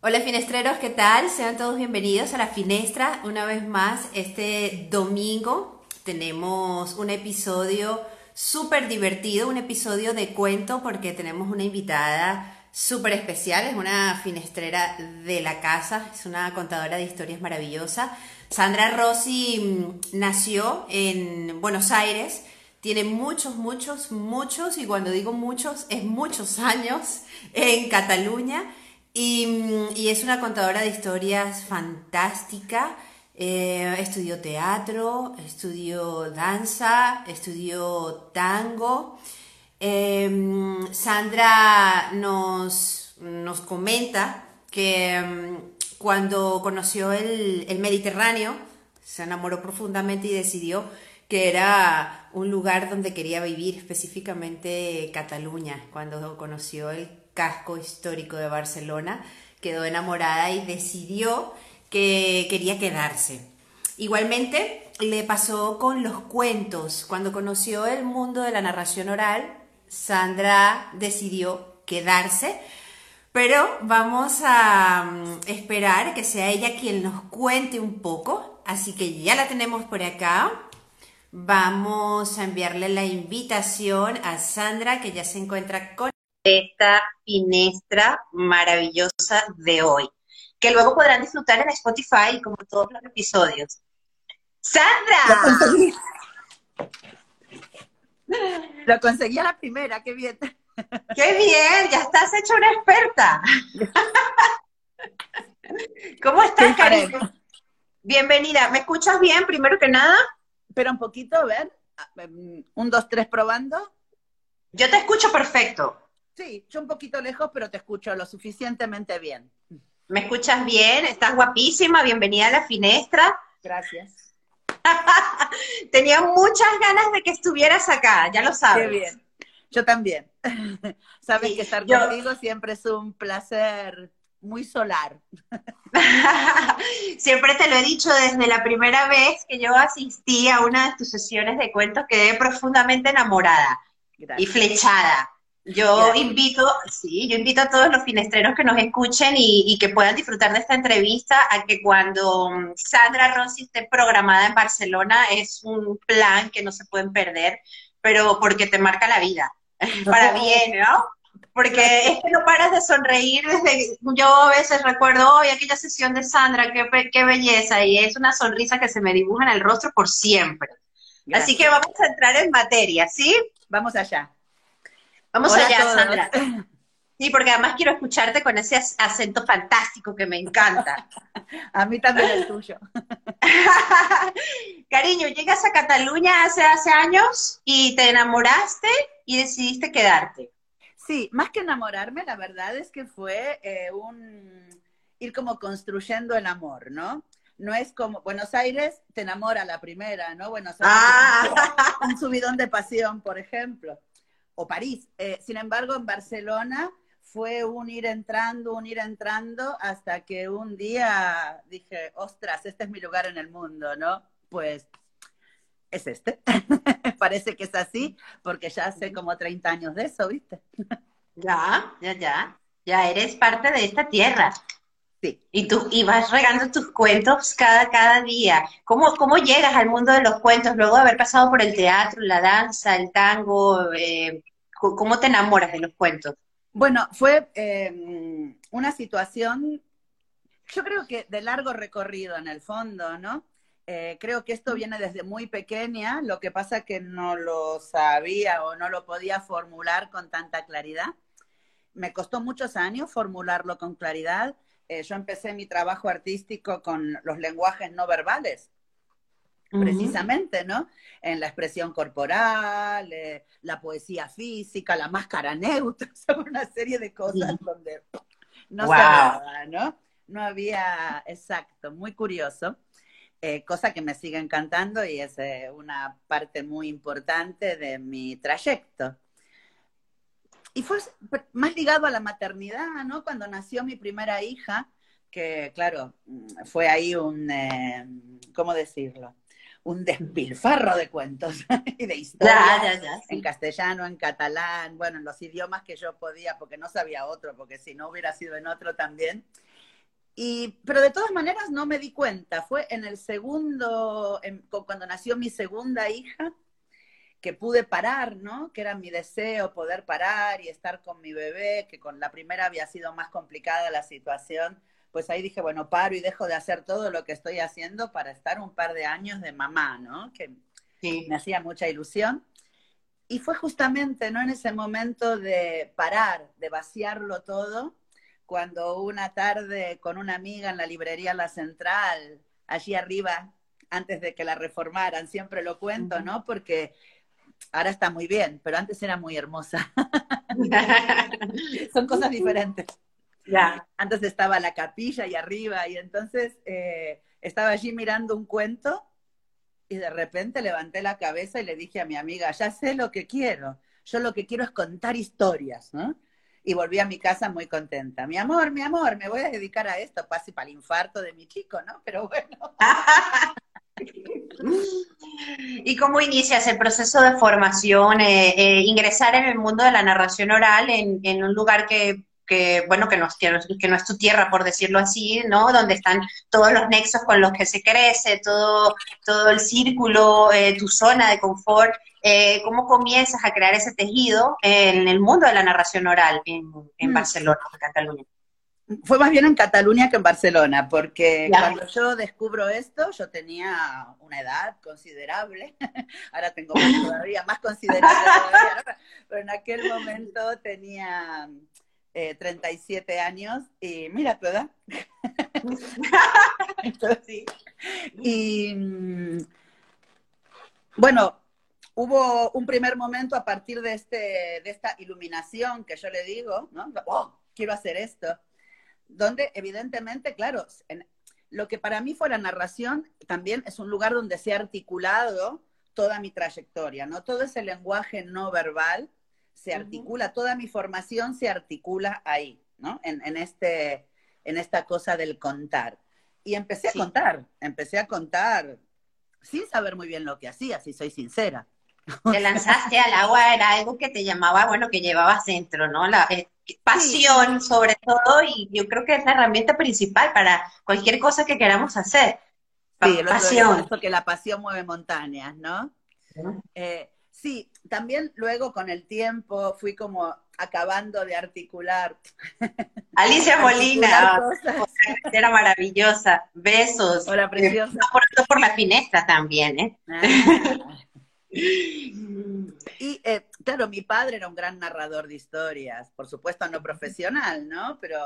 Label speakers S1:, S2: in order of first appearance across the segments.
S1: Hola finestreros, ¿qué tal? Sean todos bienvenidos a la finestra. Una vez más, este domingo tenemos un episodio súper divertido, un episodio de cuento porque tenemos una invitada súper especial, es una finestrera de la casa, es una contadora de historias maravillosa. Sandra Rossi mm, nació en Buenos Aires, tiene muchos, muchos, muchos, y cuando digo muchos, es muchos años en Cataluña y, es una contadora de historias fantástica. Eh, estudió teatro, estudió danza, estudió tango. Em, Sandra nos, nos, comenta que em, cuando conoció el, el Mediterráneo, se enamoró profundamente y decidió que era un lugar donde quería vivir, específicamente Cataluña, cuando conoció el casco histórico de Barcelona, quedó enamorada y decidió que quería quedarse. Igualmente le pasó con los cuentos. Cuando conoció el mundo de la narración oral, Sandra decidió quedarse, pero vamos a mm, esperar que sea ella quien nos cuente un poco. Así que ya la tenemos por acá. Vamos a enviarle la invitación a Sandra, que ya se encuentra con esta finestra maravillosa de hoy, que luego podrán disfrutar en Spotify como todos los episodios. ¡Sandra!
S2: Lo conseguí, a la primera, qué bien.
S1: ¡Qué bien! Ya estás hecha una experta. ¿Cómo estás, cariño? Bienvenida. ¿Me escuchas bien, primero que nada?
S2: Espera un poquito, a ver. Un, dos, tres, probando.
S1: Yo te escucho perfecto.
S2: Sí, yo un poquito lejos, pero te escucho lo suficientemente bien.
S1: ¿Me escuchas bien? Estás guapísima, bienvenida a la finestra.
S2: Gracias.
S1: Tenía muchas ganas de que estuvieras acá, ya lo sabes.
S2: Qué bien. Yo también. Sabes que estar contigo siempre es un placer muy solar.
S1: Siempre te lo he dicho desde la primera vez que yo asistí a una de tus sesiones de cuentos, quedé profundamente enamorada y flechada. Yo invito, sí, yo invito a todos los finestreros que nos escuchen y, que puedan disfrutar de esta entrevista a que cuando mm, Sandra Rossi esté programada en Barcelona es un plan que no se pueden perder, pero porque te marca la vida, para bien, ¿no? Porque es que no paras de sonreír desde, yo a veces recuerdo, hoy aquella sesión de Sandra, qué, qué belleza, y es una sonrisa que se me dibuja en el rostro por siempre. Así que vamos a entrar en materia, ¿sí?
S2: Vamos allá.
S1: Vamos allá, Sandra. Sí, porque además quiero escucharte con ese acento fantástico que me encanta.
S2: a mí también el tuyo.
S1: Cariño, llegas a Cataluña hace, hace años y te enamoraste y decidiste quedarte.
S2: Sí, más que enamorarme, la verdad es que fue eh, un ir como construyendo el amor, ¿no? No es como Buenos Aires te enamora la primera, ¿no? Buenos Aires ah. un subidón de pasión, por ejemplo o París. Eh, sin embargo, en Barcelona fue un ir entrando, un ir entrando, hasta que un día dije, ostras, este es mi lugar en el mundo, ¿no? Pues es este. Parece que es así, porque ya hace como 30 años de eso, ¿viste?
S1: ya, ya, ya. Ya eres parte de esta tierra. Sí. Y tú y vas regando tus cuentos cada, cada día. ¿Cómo, ¿Cómo llegas al mundo de los cuentos luego de haber pasado por el teatro, la danza, el tango, eh, ¿Cómo te enamoras de los cuentos?
S2: Bueno, fue eh, una situación, yo creo que de largo recorrido en el fondo, ¿no? Eh, creo que esto viene desde muy pequeña, lo que pasa que no lo sabía o no lo podía formular con tanta claridad. Me costó muchos años formularlo con claridad. Eh, yo empecé mi trabajo artístico con los lenguajes no verbales, precisamente, ¿no? En la expresión corporal, eh, la poesía física, la máscara neutra, una serie de cosas donde no se nada, ¿no? No había, exacto, muy curioso, eh, cosa que me sigue encantando y es una parte muy importante de mi trayecto. Y fue más ligado a la maternidad, ¿no? Cuando nació mi primera hija, que claro, fue ahí un, ¿cómo decirlo? un despilfarro de cuentos y de historias en castellano, en catalán, bueno, en los idiomas que yo podía, porque no sabía otro, porque si no hubiera sido en otro también. Y, pero de todas maneras no me di cuenta. Fue en el segundo, cuando nació mi segunda hija, que pude parar, ¿no? Que era mi deseo poder parar y estar con mi bebé, que con la primera había sido más complicada la situación. Pues ahí dije, bueno, paro y dejo de hacer todo lo que estoy haciendo para estar un par de años de mamá, ¿no? Que me hacía mucha ilusión. Y fue justamente, ¿no? En ese momento de parar, de vaciarlo todo, cuando una tarde con una amiga en la librería La Central, allí arriba, antes de que la reformaran, siempre lo cuento, ¿no? Porque ahora está muy bien, pero antes era muy hermosa. Son cosas diferentes. Ya. Antes estaba la capilla y arriba, y entonces eh, estaba allí mirando un cuento y de repente levanté la cabeza y le dije a mi amiga, ya sé lo que quiero, yo lo que quiero es contar historias, ¿no? Y volví a mi casa muy contenta. Mi amor, mi amor, me voy a dedicar a esto, casi para el infarto de mi chico, ¿no? Pero bueno.
S1: ¿Y cómo inicias el proceso de formación, eh, eh, ingresar en el mundo de la narración oral en, en un lugar que que, bueno, que no, que, no, es tu tierra, por decirlo así, ¿no? Donde están todos los nexos con los que se crece, todo, todo el círculo, eh, tu zona de confort. Eh, ¿Cómo comienzas a crear ese tejido en el mundo de la narración oral en, en mm. Barcelona, en Cataluña?
S2: Fue más bien en Cataluña que en Barcelona, porque cuando yo descubro esto, yo tenía una edad considerable, ahora tengo todavía más considerable todavía, pero en aquel momento tenía 37 eh, años y mira tu edad. sí. Y mm, bueno, hubo un primer momento a partir de, este, de esta iluminación que yo le digo, ¿no? Oh, quiero hacer esto, donde evidentemente, claro, lo que para mí fue la narración también es un lugar donde se ha articulado toda mi trayectoria, ¿no? Todo ese lenguaje no verbal se articula, toda mi formación se articula ahí, ¿no? En, este, en esta cosa del contar. Y empecé a contar, empecé a contar sin saber muy bien lo que hacía, si soy sincera.
S1: Te lanzaste al agua, era algo que te llamaba, bueno, que llevabas dentro, ¿no? La eh, pasión sobre todo, y yo creo que es la herramienta principal para cualquier cosa que queramos hacer.
S2: Sí, pasión. que la pasión mueve montañas, ¿no? Sí, también luego con el tiempo fui como acabando de articular.
S1: Alicia Molina, era maravillosa. Besos.
S2: Hola, preciosa.
S1: por, por la finestra también, ¿eh?
S2: Ah. Y eh, claro, mi padre era un gran narrador de historias, por supuesto no profesional, ¿no? Pero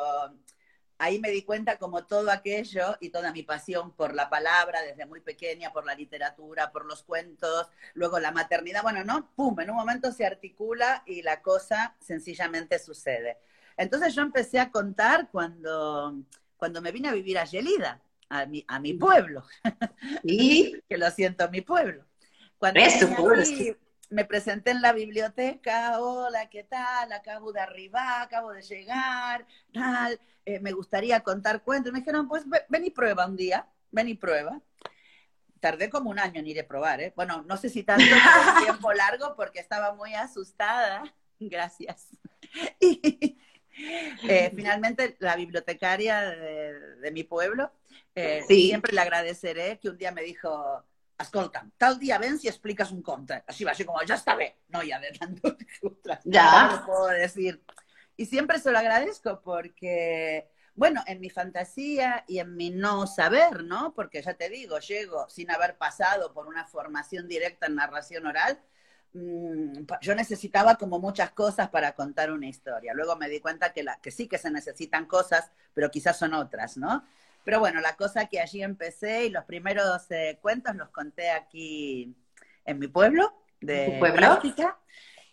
S2: ahí me di cuenta como todo aquello y toda mi pasión por la palabra desde muy pequeña, por la literatura, por los cuentos, luego la maternidad, bueno, ¿no? ¡Pum! En un momento se articula y la cosa sencillamente sucede. Entonces yo empecé a contar cuando, cuando me vine a vivir a Yelida, a mi, a mi pueblo. ¿Y? que lo siento, mi pueblo. Cuando me presenté en la biblioteca, hola, ¿qué tal? Acabo de arribar, acabo de llegar, tal, eh, me gustaría contar cuentos. Me dijeron, pues ven y prueba un día, ven y prueba. Tardé como un año en ir a probar, ¿eh? Bueno, no sé si tanto, un tiempo largo porque estaba muy asustada. Gracias. Y eh, finalmente la bibliotecaria de, mi pueblo, eh, siempre le agradeceré que un día me dijo, escolta, tal día ven si explicas un conte. Así va, así como, ya está bien. No, ya de tanto, ya no puedo decir. Y siempre se lo agradezco porque, bueno, en mi fantasía y en mi no saber, ¿no? Porque ya te digo, llego sin haber pasado por una formación directa en narración oral, mm, yo necesitaba como muchas cosas para contar una historia. Luego me di cuenta que, la, que sí que se necesitan cosas, pero quizás son otras, ¿no? Pero bueno, la cosa que allí empecé y los primeros eh, cuentos los conté aquí en mi pueblo de pueblo?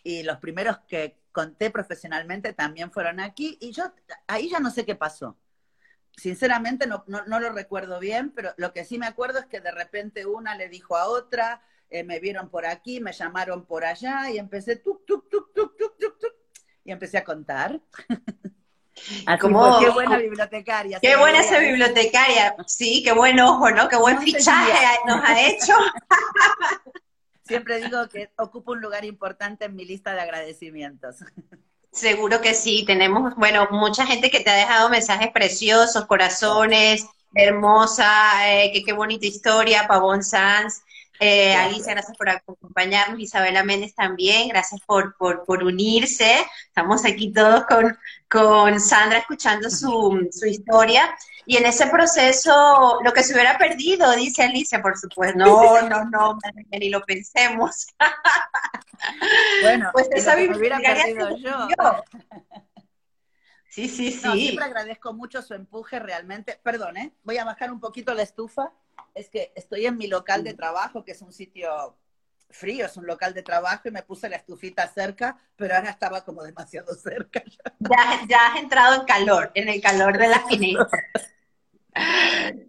S2: y los primeros que conté profesionalmente también fueron aquí y yo ahí ya no sé qué pasó. Sinceramente no, no, lo recuerdo bien, pero lo que sí me acuerdo es que de repente una le dijo a otra, eh, me vieron por aquí, me llamaron por allá y empecé tuk, tuk, tuk, tuk, tuk, tuk, tuk, y empecé a contar.
S1: como, qué buena bibliotecaria. Qué buena esa bibliotecaria. Sí, qué buen ojo, ¿no? Qué buen fichaje nos ha hecho.
S2: Siempre digo que ocupa un lugar importante en mi lista de agradecimientos.
S1: Seguro que sí, tenemos, bueno, mucha gente que te ha dejado mensajes preciosos, corazones, hermosa, eh, que qué bonita historia, Pavón Sanz. Eh, Alicia, gracias por acompañarnos. Isabela Méndez también, gracias por, por, por unirse. Estamos aquí todos con, con Sandra escuchando su, su, historia. Y en ese proceso, lo que se hubiera perdido, dice Alicia, por supuesto. No, no, no, ni lo pensemos.
S2: Bueno, pues esa me hubiera perdido yo.
S1: Sí, sí, sí.
S2: No, siempre agradezco mucho su empuje realmente. Perdón, ¿eh? Voy a bajar un poquito la estufa es que estoy en mi local de trabajo, que es un sitio frío, es un local de trabajo y me puse la estufita cerca, pero ahora estaba como demasiado cerca.
S1: Ya, ya has entrado en calor, en el calor de la finestra.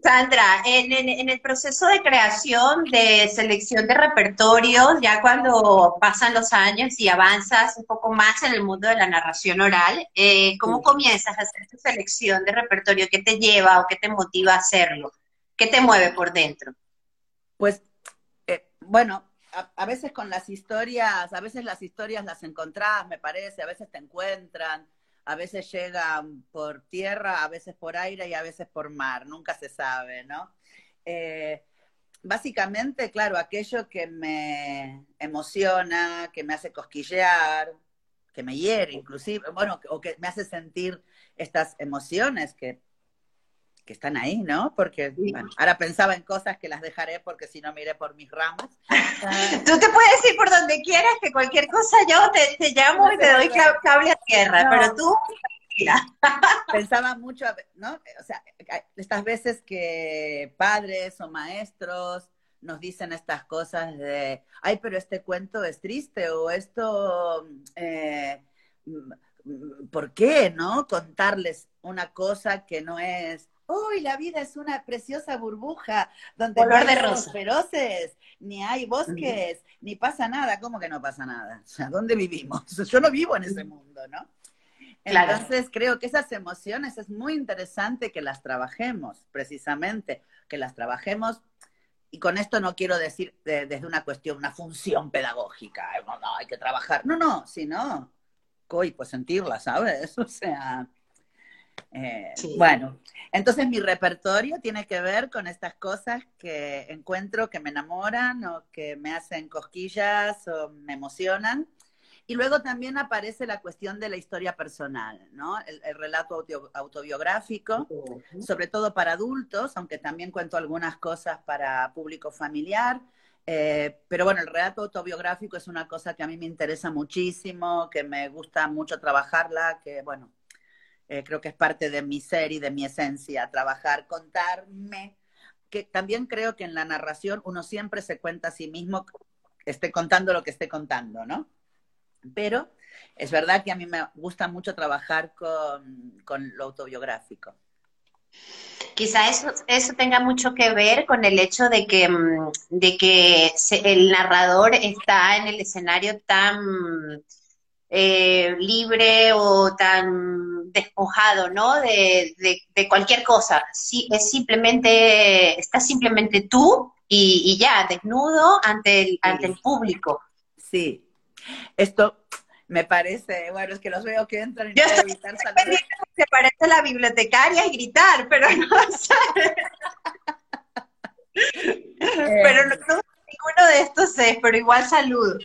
S1: Sandra, en, el proceso de creación, de selección de repertorios, ya cuando pasan los años y avanzas un poco más en el mundo de la narración oral, eh, ¿cómo comienzas a hacer tu selección de repertorio? ¿Qué te lleva o qué te motiva a hacerlo? ¿Qué te mueve por dentro?
S2: Pues, eh, bueno, a, veces con las historias, a veces las historias las encontrás, me parece, a veces te encuentran, a veces llegan por tierra, a veces por aire y a veces por mar, nunca se sabe, ¿no? Eh, básicamente, claro, aquello que me emociona, que me hace cosquillear, que me hiere inclusive, bueno, o que me hace sentir estas emociones que que están ahí, ¿no? Porque bueno, ahora pensaba en cosas que las dejaré porque si no miré por mis ramas.
S1: Tú te puedes ir por donde quieras, que cualquier cosa yo te, llamo y te doy cable a tierra, pero tú
S2: Pensaba mucho, ¿no? O sea, estas veces que padres o maestros nos dicen estas cosas de, ay, pero este cuento es triste o esto, eh, ¿por qué, no? Contarles una cosa que no es uy, la vida es una preciosa burbuja donde no hay de feroces, ni hay bosques, ni pasa nada. ¿Cómo que no pasa nada? O sea, ¿dónde vivimos? Yo no vivo en ese mundo, ¿no? Entonces creo que esas emociones es muy interesante que las trabajemos, precisamente, que las trabajemos. Y con esto no quiero decir desde una cuestión, una función pedagógica, no, no, hay que trabajar. No, no, sino, coy, pues sentirla, ¿sabes? O sea, eh, bueno, entonces mi repertorio tiene que ver con estas cosas que encuentro que me enamoran o que me hacen cosquillas o me emocionan. Y luego también aparece la cuestión de la historia personal, ¿no? El, relato autobiográfico, sobre todo para adultos, aunque también cuento algunas cosas para público familiar. Eh, pero bueno, el relato autobiográfico es una cosa que a mí me interesa muchísimo, que me gusta mucho trabajarla, que bueno, eh, creo que es parte de mi ser y de mi esencia, trabajar, contarme, que también creo que en la narración uno siempre se cuenta a sí mismo, esté contando lo que esté contando, ¿no? Pero es verdad que a mí me gusta mucho trabajar con, lo autobiográfico.
S1: Quizá eso, eso tenga mucho que ver con el hecho de que, mm, de que el narrador está en el escenario tan eh, libre o tan despojado, ¿no? De, de, cualquier cosa. Sí, es simplemente, estás simplemente tú y, ya, desnudo ante el, ante el público.
S2: Sí. Esto me parece, bueno, es que los veo que entran y
S1: Yo estoy evitar Se parece la bibliotecaria y gritar, pero no pero no, ninguno de estos es, pero igual saludo.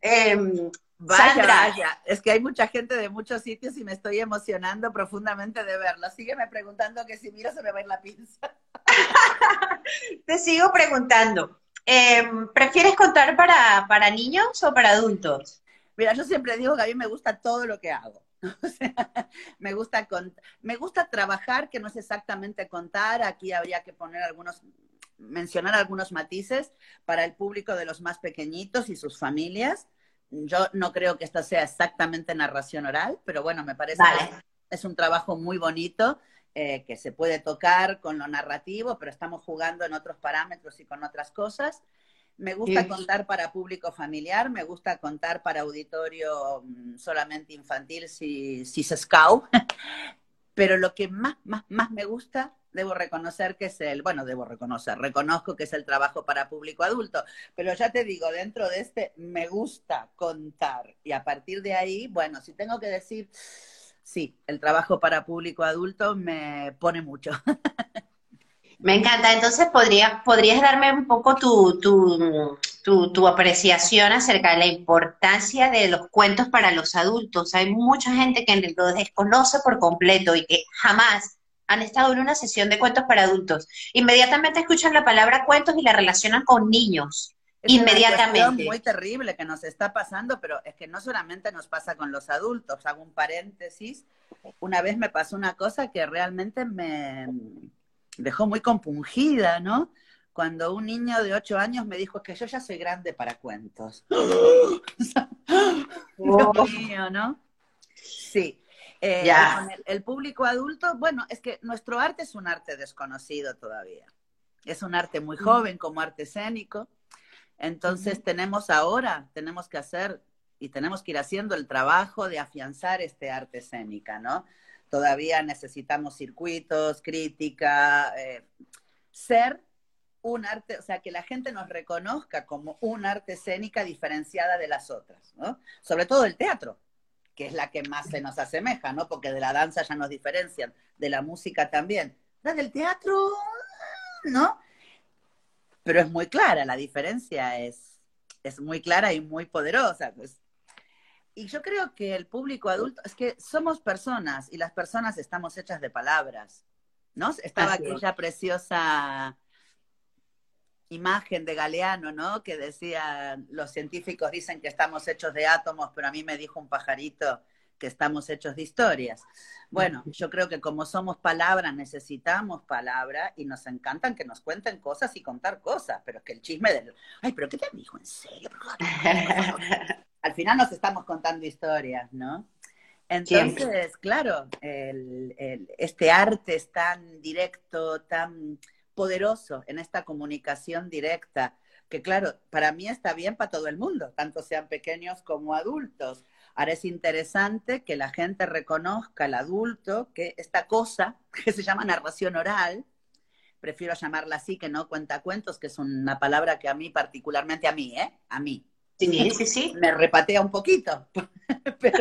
S1: Em,
S2: Vaya, vaya, es que hay mucha gente de muchos sitios y me estoy emocionando profundamente de verlo. Sígueme preguntando que si miro se me va a ir la pinza.
S1: Te sigo preguntando. Em, ¿Prefieres contar para, para niños o para adultos?
S2: Mira, yo siempre digo que a mí me gusta todo lo que hago. me gusta me gusta trabajar, que no es exactamente contar. Aquí habría que poner algunos, mencionar algunos matices para el público de los más pequeñitos y sus familias yo no creo que esta sea exactamente narración oral, pero bueno, me parece que es un trabajo muy bonito eh, que se puede tocar con lo narrativo, pero estamos jugando en otros parámetros y con otras cosas. Me gusta contar para público familiar, me gusta contar para auditorio mm, solamente infantil si, si se scout, pero lo que más, más, más me gusta debo reconocer que es el, bueno, debo reconocer, reconozco que es el trabajo para público adulto, pero ya te digo, dentro de este me gusta contar y a partir de ahí, bueno, si tengo que decir, sí, el trabajo para público adulto me pone mucho.
S1: Me encanta. Entonces, ¿podrías, podrías darme un poco tu, tu, tu, apreciación acerca de la importancia de los cuentos para los adultos? Hay mucha gente que lo desconoce por completo y que jamás han estado en una sesión de cuentos para adultos. Inmediatamente escuchan la palabra cuentos y la relacionan con niños.
S2: Es inmediatamente. muy terrible que nos está pasando, pero es que no solamente nos pasa con los adultos. Hago un paréntesis. Una vez me pasó una cosa que realmente me, dejó muy compungida, ¿no? Cuando un niño de ocho años me dijo que yo ya soy grande para cuentos. Dios mío, ¿no? Sí. Eh, el, público adulto, bueno, es que nuestro arte es un arte desconocido todavía. Es un arte muy joven como arte escénico. Entonces tenemos ahora, tenemos que hacer y tenemos que ir haciendo el trabajo de afianzar este arte escénica, ¿no? Todavía necesitamos circuitos, crítica, eh, ser un arte, o sea, que la gente nos reconozca como un arte escénica diferenciada de las otras, ¿no? Sobre todo el teatro, que es la que más se nos asemeja, ¿no? Porque de la danza ya nos diferencian, de la música también. La del teatro, ¿no? Pero es muy clara, la diferencia es, es muy clara y muy poderosa. Pues y yo creo que el público adulto, es que somos personas y las personas estamos hechas de palabras, ¿no? Estaba aquella preciosa imagen de Galeano, ¿no? Que decía, los científicos dicen que estamos hechos de átomos, pero a mí me dijo un pajarito que estamos hechos de historias. Bueno, yo creo que como somos palabras, necesitamos palabra y nos encantan que nos cuenten cosas y contar cosas, pero es que el chisme del, ay, pero ¿qué te dijo en serio? al final nos estamos contando historias, ¿no? Entonces, claro, este arte es tan directo, tan poderoso en esta comunicación directa, que claro, para mí está bien para todo el mundo, tanto sean pequeños como adultos. Ahora es interesante que la gente reconozca, el adulto, que esta cosa que se llama narración oral, prefiero llamarla así que no cuenta cuentos, que es una palabra que a mí particularmente, a mí, ¿eh? A mí,
S1: Sí, sí, sí.
S2: Me repatea un poquito. pero,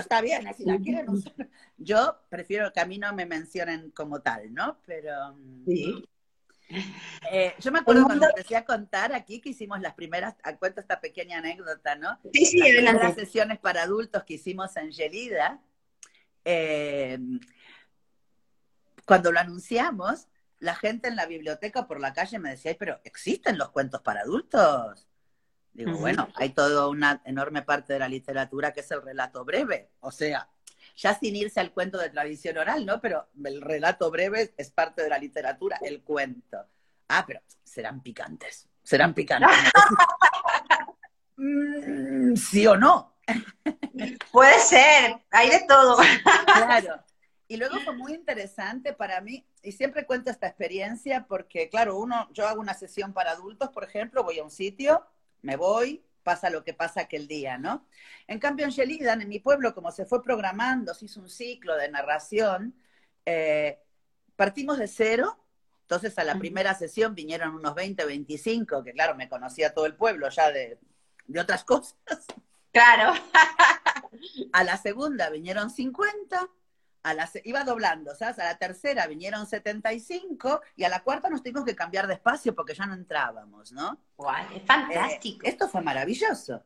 S2: está bien, así la quieren usar. Yo prefiero que a mí no me mencionen como tal, ¿no? Pero. Mm, sí. Eh, yo me acuerdo cuando empecé a contar aquí que hicimos las primeras, cuento esta pequeña anécdota, ¿no?
S1: Sí, sí,
S2: las primeras sesiones para adultos que hicimos en Gelida. Eh, cuando lo anunciamos, la gente en la biblioteca por la calle me decía, pero ¿existen los cuentos para adultos? Digo, bueno, hay toda una enorme parte de la literatura que es el relato breve, o sea, ya sin irse al cuento de tradición oral, ¿no? Pero el relato breve es parte de la literatura, el cuento. Ah, pero serán picantes, serán picantes. Mm, ¿Sí o no?
S1: Puede ser, hay de todo.
S2: claro. Y luego fue muy interesante para mí, y siempre cuento esta experiencia porque, claro, uno, yo hago una sesión para adultos, por ejemplo, voy a un sitio, me voy, pasa lo que pasa aquel día, ¿no? En cambio, en Shelidan, en mi pueblo, como se fue programando, se hizo un ciclo de narración, eh, partimos de cero, entonces a la primera sesión vinieron unos 20, 25, que claro, me conocía todo el pueblo ya de, de otras cosas.
S1: Claro.
S2: a la segunda vinieron 50, la, iba doblando, ¿sabes? A la tercera vinieron 75 y a la cuarta nos tuvimos que cambiar de espacio porque ya no entrábamos, ¿no?
S1: es fantástico.
S2: Eh, esto fue maravilloso,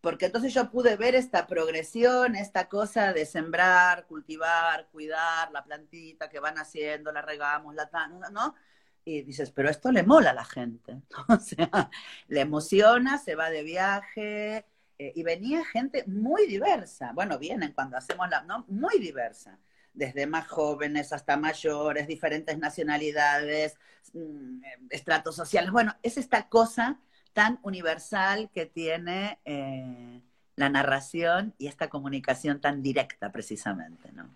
S2: porque entonces yo pude ver esta progresión, esta cosa de sembrar, cultivar, cuidar la plantita que van haciendo, la regamos, la ¿no? Y dices, pero esto le mola a la gente, o sea, le emociona, se va de viaje, eh, y venía gente muy diversa. Bueno, vienen cuando hacemos la, ¿no? Muy diversa. Desde más jóvenes hasta mayores, diferentes nacionalidades, mm, estratos sociales. Bueno, es esta cosa tan universal que tiene eh, la narración y esta comunicación tan directa, precisamente, ¿no?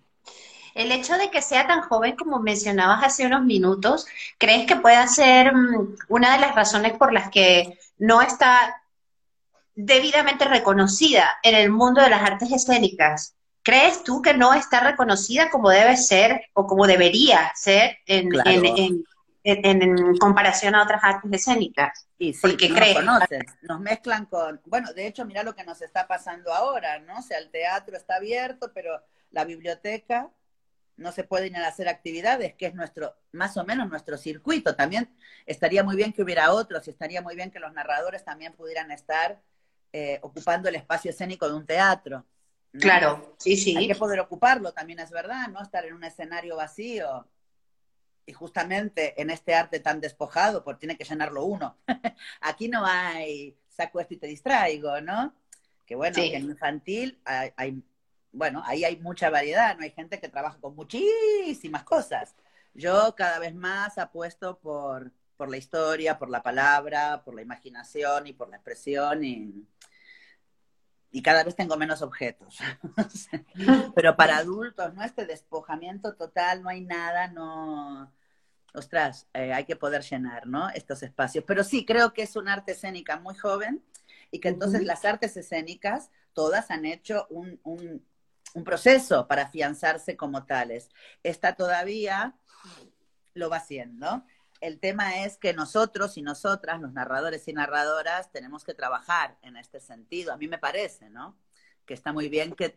S1: El hecho de que sea tan joven como mencionabas hace unos minutos, ¿crees que pueda ser mm, una de las razones por las que no está debidamente reconocida en el mundo de las artes escénicas, ¿crees tú que no está reconocida como debe ser o como debería ser en, en, comparación a otras artes escénicas?
S2: Y sí, Porque nos nos mezclan con, bueno, de hecho, mira lo que nos está pasando ahora, ¿no? O sea, el teatro está abierto, pero la biblioteca no se pueden hacer actividades, que es nuestro, más o menos nuestro circuito. También estaría muy bien que hubiera otros y estaría muy bien que los narradores también pudieran estar eh, ocupando el espacio escénico de un teatro.
S1: Claro, sí, sí.
S2: Hay que poder ocuparlo, también es verdad, ¿no? Estar en un escenario vacío. Y justamente en este arte tan despojado, pues tiene que llenarlo uno. Aquí no hay saco esto y te distraigo, ¿no? Que bueno, en infantil hay bueno, ahí hay mucha variedad, ¿no? Hay gente que trabaja con muchísimas cosas. Yo cada vez más apuesto por, por la historia, por la palabra, por la imaginación y por la expresión y, y cada vez tengo menos objetos. Pero para adultos, ¿no? Este despojamiento total, no hay nada, no... Ostras, eh, hay que poder llenar, ¿no? Estos espacios. Pero sí, creo que es un arte escénica muy joven y que entonces las artes escénicas todas han hecho un, un proceso para afianzarse como tales. Esta todavía lo va haciendo. El tema es que nosotros y nosotras, los narradores y narradoras, tenemos que trabajar en este sentido. A mí me parece, ¿no? Que está muy bien que,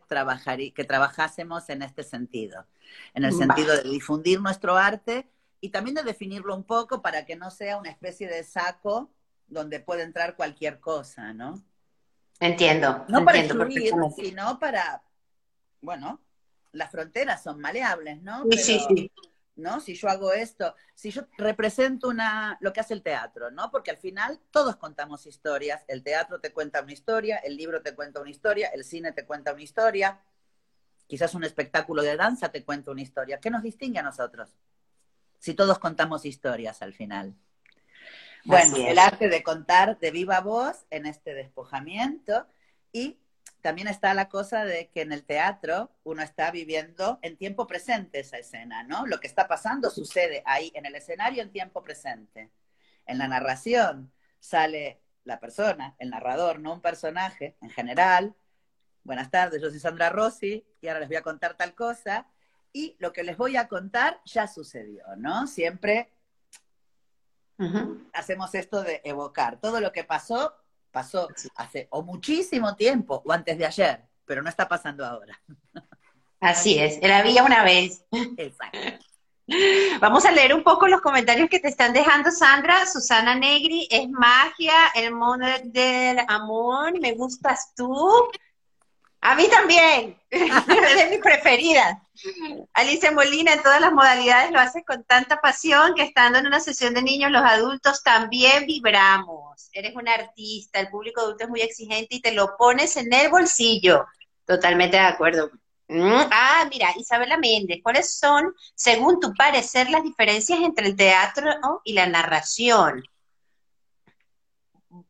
S2: que trabajásemos en este sentido, en el sentido de difundir nuestro arte y también de definirlo un poco para que no sea una especie de saco donde puede entrar cualquier cosa, ¿no?
S1: Entiendo.
S2: No
S1: para
S2: excluir, sino para, bueno, las fronteras son maleables, ¿no?
S1: sí, sí.
S2: ¿No? Si yo hago esto, si yo represento una, lo que hace el teatro, ¿no? Porque al final todos contamos historias, el teatro te cuenta una historia, el libro te cuenta una historia, el cine te cuenta una historia, quizás un espectáculo de danza te cuenta una historia. ¿Qué nos distingue a nosotros? Si todos contamos historias al final. Bueno, el arte de contar de viva voz en este despojamiento y también está la cosa de que en el teatro uno está viviendo en tiempo presente esa escena, ¿no? Lo que está pasando sucede ahí en el escenario en tiempo presente. En la narración sale la persona, el narrador, no un personaje en general. Buenas tardes, yo soy Sandra Rossi y ahora les voy a contar tal cosa. Y lo que les voy a contar ya sucedió, ¿no? Siempre hacemos esto de evocar. Todo lo que pasó pasó hace o muchísimo tiempo o antes de ayer, pero no está pasando ahora.
S1: Así es, era había una vez. Exacto. Vamos a leer un poco los comentarios que te están dejando Sandra, Susana Negri, es magia, el mundo del amor, me gustas tú. A mí también, es de mis preferidas. Alicia Molina en todas las modalidades lo hace con tanta pasión que estando en una sesión de niños, los adultos también vibramos. Eres un artista, el público adulto es muy exigente y te lo pones en el bolsillo. Totalmente de acuerdo. Mm, ah, mira, Isabela Méndez, ¿cuáles son, según tu parecer, las diferencias entre el teatro y la narración?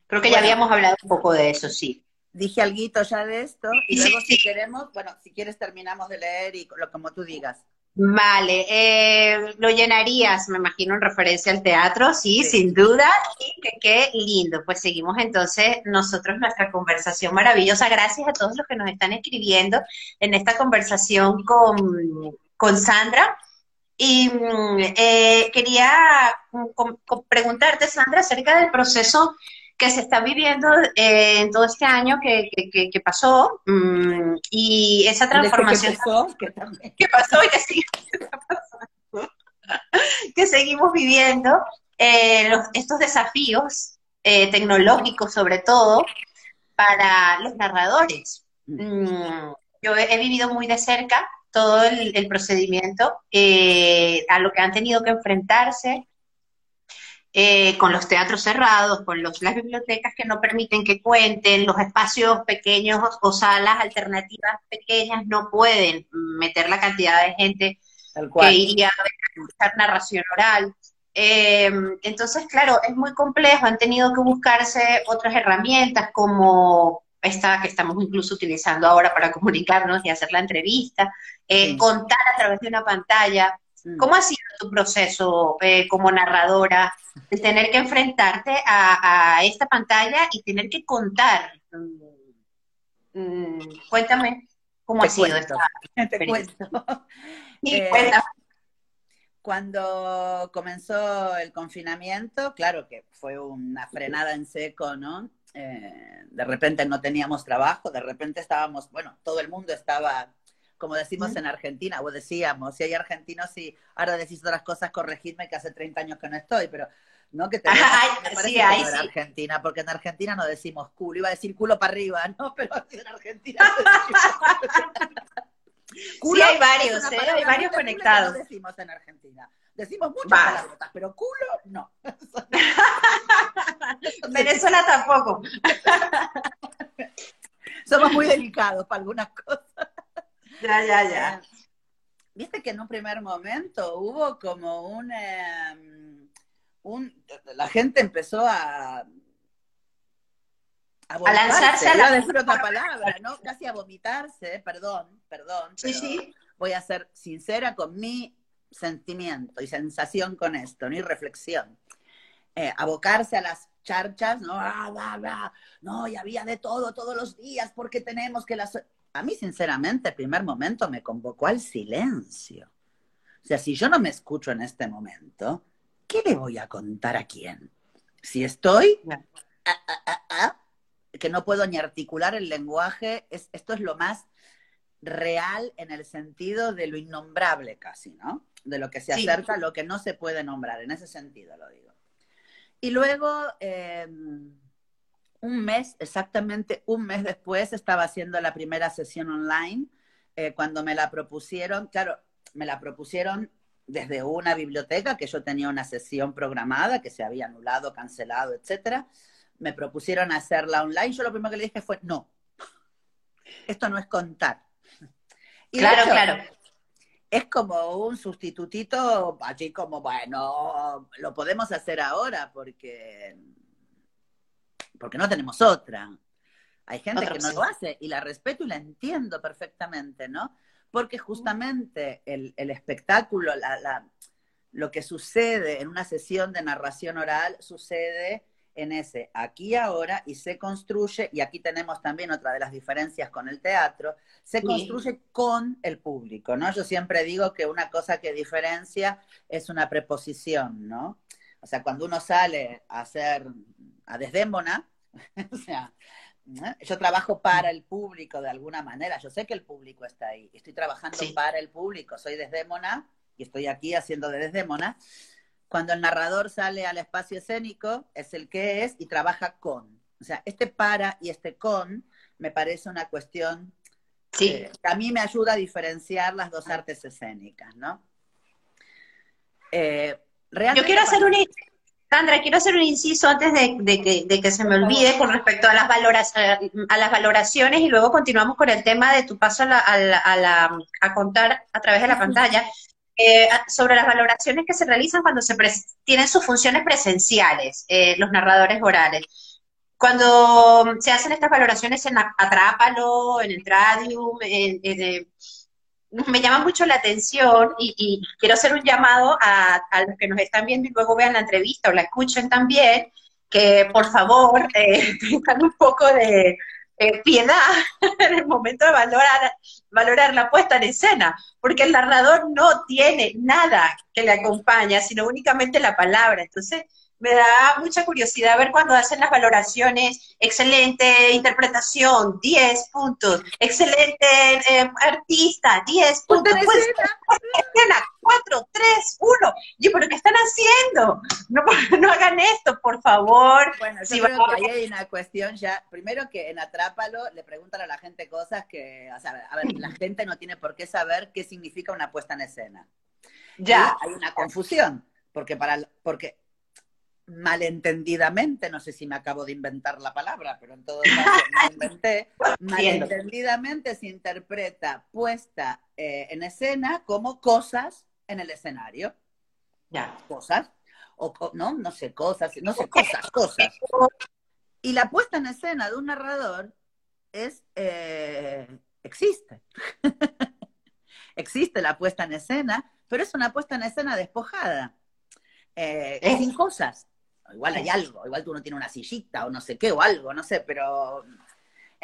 S1: Creo que ya habíamos hablado un poco de eso, sí
S2: dije algo ya de esto y luego si queremos, bueno, si quieres terminamos de leer y lo como tú digas.
S1: Vale, eh, lo llenarías, me imagino, en referencia al teatro, sí, sin duda, y qué lindo. Pues seguimos entonces nosotros nuestra conversación maravillosa. Gracias a todos los que nos están escribiendo en esta conversación con, con Sandra. Y mm, eh, quería mm, preguntarte, Sandra, acerca del proceso que se está viviendo eh, en todo este año que, que, pasó mm, y esa transformación
S2: que, pasó,
S1: que, pasó y que, seguimos viviendo eh, estos desafíos eh, tecnológicos sobre todo para los narradores. Mm. Mm, yo he, vivido muy de cerca todo el, el procedimiento a lo que han tenido que enfrentarse eh, con los teatros cerrados, con los, las bibliotecas que no permiten que cuenten, los espacios pequeños o salas alternativas pequeñas no pueden meter la cantidad de gente que iría a escuchar narración oral. Em, entonces, claro, es muy complejo, han tenido que buscarse otras herramientas como esta que estamos incluso utilizando ahora para comunicarnos y hacer la entrevista, eh, contar a través de una pantalla. Mm. ¿Cómo ha sido tu proceso eh, como narradora de tener que enfrentarte a, esta pantalla y tener que contar? Mm, mm, cuéntame. ¿Cómo ha sido esto?
S2: Te cuento.
S1: Eh,
S2: cuando comenzó el confinamiento, claro que fue una frenada en seco, ¿no? Eh, de repente no teníamos trabajo, de repente estábamos, bueno, todo el mundo estaba, como decimos en Argentina, o decíamos, si hay argentinos y ahora decís otras cosas, corregidme que hace 30 años que no estoy, pero no que te
S1: sí, ahí
S2: en Argentina, porque en Argentina no decimos culo, iba a decir culo para arriba, ¿no? Pero en Argentina
S1: sí, hay varios, ¿eh? hay varios conectados.
S2: No decimos en Argentina. Decimos muchas palabras, pero culo no.
S1: Venezuela tampoco.
S2: Somos muy delicados para algunas cosas.
S1: Ya, ya, ya.
S2: Eh, viste que en un primer momento hubo como un, em, un la gente empezó a
S1: a, lanzarse a la
S2: decir otra palabra, ¿no? Casi a vomitarse, perdón, perdón.
S1: Sí, sí.
S2: Voy a ser sincera con mi sentimiento y sensación con esto, ni reflexión. Eh, abocarse a las charchas, ¿no? Ah, no, y había de todo todos los días porque tenemos que las... A mí, sinceramente, el primer momento me convocó al silencio. O sea, si yo no me escucho en este momento, ¿qué le voy a contar a quién? Si estoy que no puedo ni articular el lenguaje, es, esto es lo más real en el sentido de lo innombrable casi, ¿no? De lo que se acerca a lo que no se puede nombrar, en ese sentido lo digo. Y luego, em, un mes, exactamente un mes después, estaba haciendo la primera sesión online, eh, cuando me la propusieron, claro, me la propusieron desde una biblioteca, que yo tenía una sesión programada, que se había anulado, cancelado, etcétera, me propusieron hacerla online, yo lo primero que le dije fue, no, esto no es contar.
S1: claro, claro.
S2: Es como un sustitutito, allí como, bueno, lo podemos hacer ahora porque, porque no tenemos otra. Hay gente que no lo hace y la respeto y la entiendo perfectamente, ¿no? Porque justamente el, espectáculo, la, lo que sucede en una sesión de narración oral sucede en ese aquí ahora y se construye, y aquí tenemos también otra de las diferencias con el teatro, se construye con el público, ¿no? Yo siempre digo que una cosa que diferencia es una preposición, ¿no? O sea, cuando uno sale a hacer, a desdémona, o sea, yo trabajo para el público de alguna manera, yo sé que el público está ahí, estoy trabajando para el público, soy desdémona y estoy aquí haciendo de desdémona, cuando el narrador sale al espacio escénico, es el que es y trabaja con. O sea, este para y este con me parece una cuestión que a mí me ayuda a diferenciar las dos artes escénicas, ¿no?
S1: Eh, Yo quiero hacer un... Sandra, quiero hacer un inciso antes de, que, se me olvide con respecto a las, a las valoraciones y luego continuamos con el tema de tu paso a, a contar a través de la pantalla. Eh, sobre las valoraciones que se realizan cuando se tienen sus funciones presenciales, eh, los narradores orales. Cuando se hacen estas valoraciones en Atrápalo, en el Tradium, me llama mucho la atención y, quiero hacer un llamado a, los que nos están viendo y luego vean la entrevista o la escuchen también, que por favor eh, tengan un poco de, piedad en el momento de valorar, valorar la puesta en escena, porque el narrador no tiene nada que le acompaña, sino únicamente la palabra. Entonces, me da mucha curiosidad ver cuando hacen las valoraciones, excelente interpretación, 10 puntos, excelente eh, artista, 10 puntos, pues, escena, 4, 3, 1, yo, pero ¿qué están haciendo? No, no hagan esto, por favor.
S2: Bueno, yo creo que ahí hay una cuestión ya, primero que en Atrápalo le preguntan a la gente cosas que, o sea, a ver, la gente no tiene por qué saber qué significa una puesta en escena. Ya. hay una confusión, porque para, porque malentendidamente, no sé si me acabo de inventar la palabra, pero en todo caso me inventé, malentendidamente se interpreta puesta eh, en escena como cosas en el escenario.
S1: Ya.
S2: Cosas, o no, no sé, cosas, no sé, cosas, cosas. Y la puesta en escena de un narrador es, eh, existe. existe la puesta en escena, pero es una puesta en escena despojada. Eh, sin cosas igual hay algo, igual tú no tienes una sillita o no sé qué o algo, no sé, pero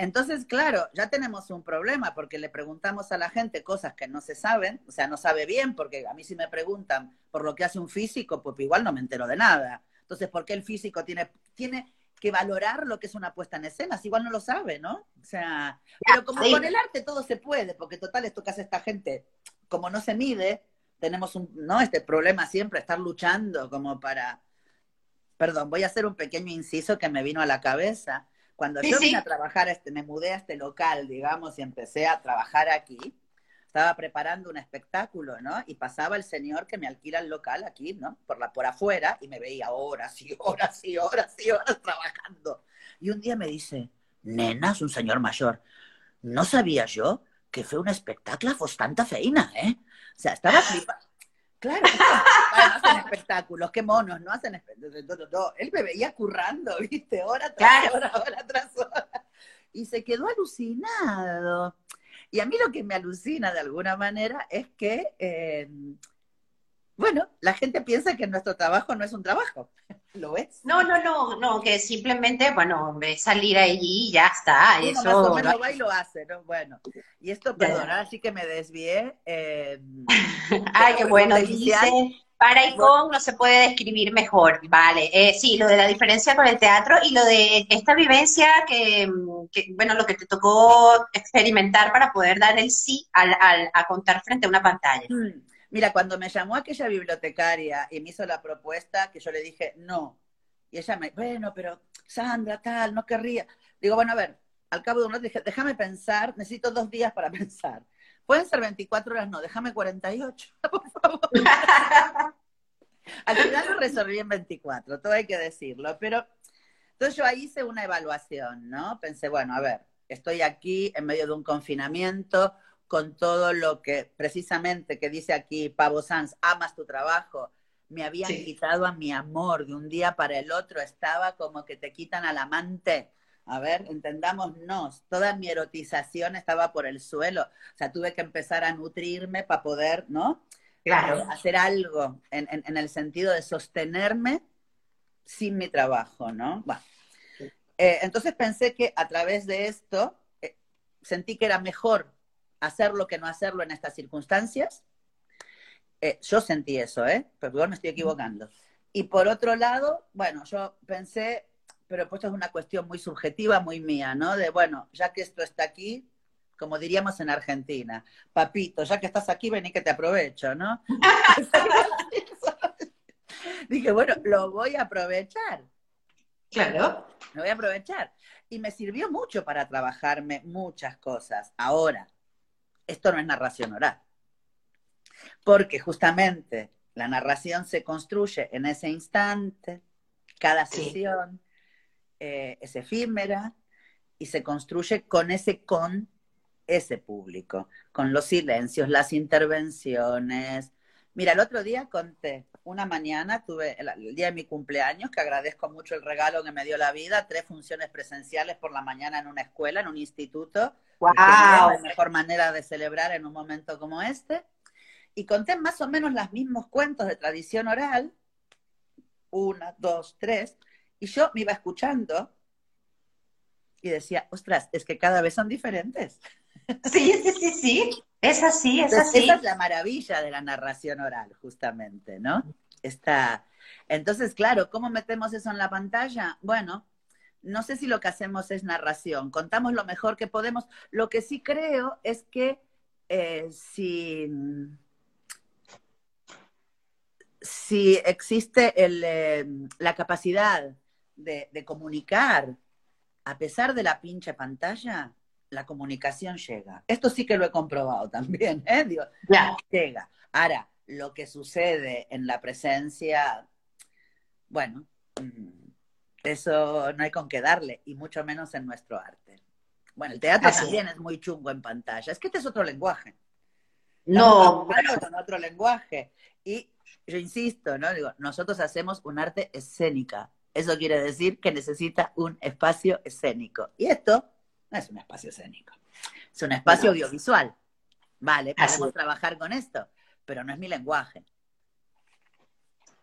S2: Entonces, claro, ya tenemos un problema porque le preguntamos a la gente cosas que no se saben, o sea, no sabe bien, porque a mí si me preguntan por lo que hace un físico, pues igual no me entero de nada. Entonces, ¿por qué el físico tiene, tiene que valorar lo que es una puesta en escena? Si igual no lo sabe, ¿no? O sea, pero como con el arte todo se puede, porque total, esto que hace esta gente, como no se mide, tenemos un, ¿no? Este problema siempre, estar luchando como para... Perdón, voy a hacer un pequeño inciso que me vino a la cabeza cuando yo vine a trabajar, este, me mudé a este local, digamos, y empecé a trabajar aquí, estaba preparando un espectáculo, ¿no? Y pasaba el señor que me alquila el local aquí, ¿no? Por, la, por afuera, y me veía horas y horas y horas y horas trabajando. Y un día me dice, nena, es un señor mayor, no sabía yo que fue un espectáculo bastante feina, ¿eh? O sea, estaba flipando. Claro, no hacen espectáculos, qué monos, no hacen espectáculos. Él me veía currando, ¿viste? Hora tras hora, hora tras hora. Y se quedó alucinado. Y a mí lo que me alucina de alguna manera es que eh, bueno, la gente piensa que nuestro trabajo no es un trabajo. ¿Lo es?
S1: No, no, no, no, que simplemente, bueno, salir allí y ya está.
S2: eso, más o menos va y lo hace, ¿no? Bueno, y esto, perdona, así que me desvié. Eh,
S1: Ay, qué bueno, dice, para Icon no se puede describir mejor, vale. Eh, sí, lo de la diferencia con el teatro y lo de esta vivencia que, bueno, lo que te tocó experimentar para poder dar el sí al, a contar frente a una pantalla. Mm.
S2: Mira, cuando me llamó aquella bibliotecaria y me hizo la propuesta, que yo le dije, no. Y ella me, bueno, pero Sandra, tal, no querría. Digo, bueno, a ver, al cabo de un rato dije, déjame pensar, necesito dos días para pensar. Pueden ser 24 horas, no, déjame 48, por favor. al final lo resolví en 24, todo hay que decirlo. Pero, entonces yo ahí hice una evaluación, ¿no? Pensé, bueno, a ver, estoy aquí en medio de un confinamiento, con todo lo que precisamente que dice aquí Pavo Sanz, amas tu trabajo, me habían quitado a mi amor de un día para el otro, estaba como que te quitan al amante. A ver, entendámonos, toda mi erotización estaba por el suelo, o sea, tuve que empezar a nutrirme para poder, ¿no? Claro. Hacer algo en, en, el sentido de sostenerme sin mi trabajo, ¿no? Bueno. Eh, entonces pensé que a través de esto eh, sentí que era mejor hacerlo que no hacerlo en estas circunstancias. Eh, yo sentí eso, ¿eh? Pero igual me estoy equivocando. Y por otro lado, bueno, yo pensé, pero pues es una cuestión muy subjetiva, muy mía, ¿no? De, bueno, ya que esto está aquí, como diríamos en Argentina, papito, ya que estás aquí, vení que te aprovecho, ¿no? Dije, bueno, lo voy a aprovechar.
S1: Claro.
S2: Lo voy a aprovechar. Y me sirvió mucho para trabajarme muchas cosas. Ahora, esto no es narración oral. Porque justamente la narración se construye en ese instante, cada sesión eh, es efímera y se construye con ese con ese público, con los silencios, las intervenciones. Mira, el otro día conté, una mañana tuve, el, día de mi cumpleaños, que agradezco mucho el regalo que me dio la vida, tres funciones presenciales por la mañana en una escuela, en un instituto, Wow. la mejor manera de celebrar en un momento como este. Y conté más o menos los mismos cuentos de tradición oral, una, dos, tres, y yo me iba escuchando y decía, ostras, es que cada vez son diferentes.
S1: Sí, sí, sí, sí, es así, es así.
S2: Esa es la maravilla de la narración oral, justamente, ¿no? Está. Entonces, claro, ¿cómo metemos eso en la pantalla? Bueno, no sé si lo que hacemos es narración, contamos lo mejor que podemos. Lo que sí creo es que eh, si, si, existe eh, la capacidad de, comunicar, a pesar de la pinche pantalla, la comunicación llega. Esto sí que lo he comprobado también, ¿eh? llega. Ahora, lo que sucede en la presencia, bueno, mm, eso no hay con qué darle, y mucho menos en nuestro arte. Bueno, el teatro también es muy chungo en pantalla. Es que este es otro lenguaje.
S1: No,
S2: con otro lenguaje. Y yo insisto, ¿no? Digo, nosotros hacemos un arte escénica. Eso quiere decir que necesita un espacio escénico. Y esto no es un espacio escénico. Es un espacio audiovisual. Vale, podemos trabajar con esto, pero no es mi lenguaje.